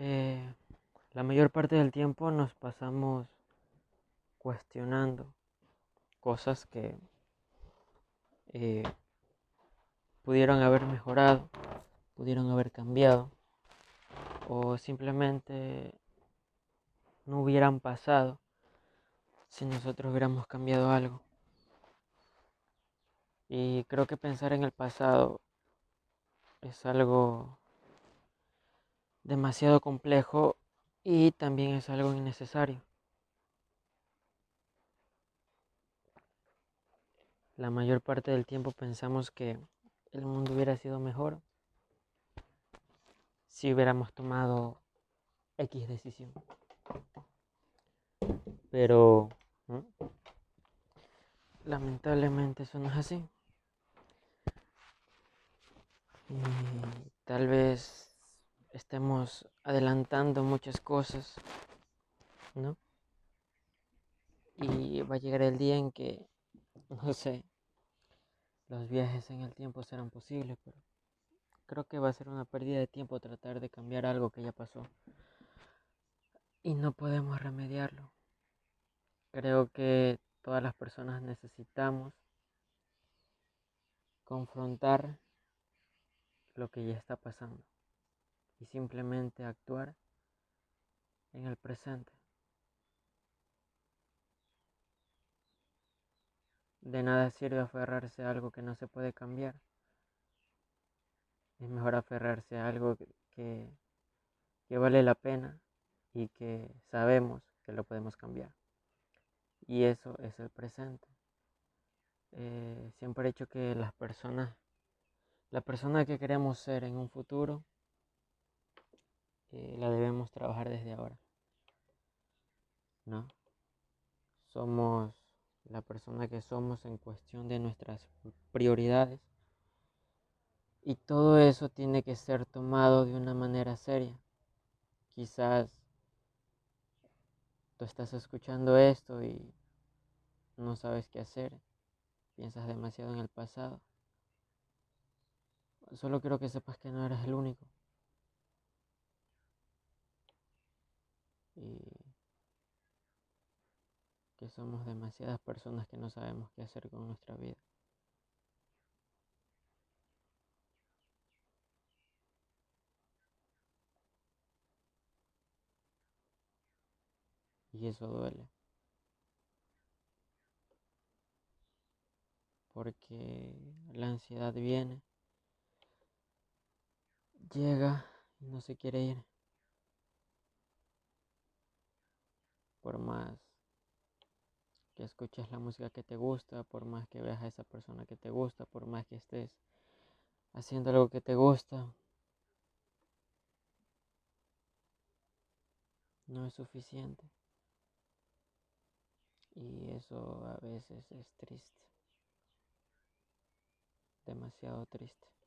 Eh, la mayor parte del tiempo nos pasamos cuestionando cosas que eh, pudieron haber mejorado, pudieron haber cambiado o simplemente no hubieran pasado si nosotros hubiéramos cambiado algo. Y creo que pensar en el pasado es algo demasiado complejo y también es algo innecesario. La mayor parte del tiempo pensamos que el mundo hubiera sido mejor si hubiéramos tomado X decisión. Pero lamentablemente eso no es así. Y tal vez estemos adelantando muchas cosas, ¿no? Y va a llegar el día en que, no sé, los viajes en el tiempo serán posibles, pero creo que va a ser una pérdida de tiempo tratar de cambiar algo que ya pasó. Y no podemos remediarlo. Creo que todas las personas necesitamos confrontar lo que ya está pasando y simplemente actuar en el presente. De nada sirve aferrarse a algo que no se puede cambiar. Es mejor aferrarse a algo que, que, vale la pena y que sabemos que lo podemos cambiar. Y eso es el presente. Eh, siempre he dicho que las personas, la persona que queremos ser en un futuro, eh, la debemos trabajar desde ahora. ¿No? Somos la persona que somos en cuestión de nuestras prioridades. Y todo eso tiene que ser tomado de una manera seria. Quizás tú estás escuchando esto y no sabes qué hacer. Piensas demasiado en el pasado. Solo quiero que sepas que no eres el único. Que somos demasiadas personas que no sabemos qué hacer con nuestra vida. Y eso duele. Porque la ansiedad viene, llega y no se quiere ir. Por más que escuches la música que te gusta, por más que veas a esa persona que te gusta, por más que estés haciendo algo que te gusta, no es suficiente. Y eso a veces es triste, demasiado triste.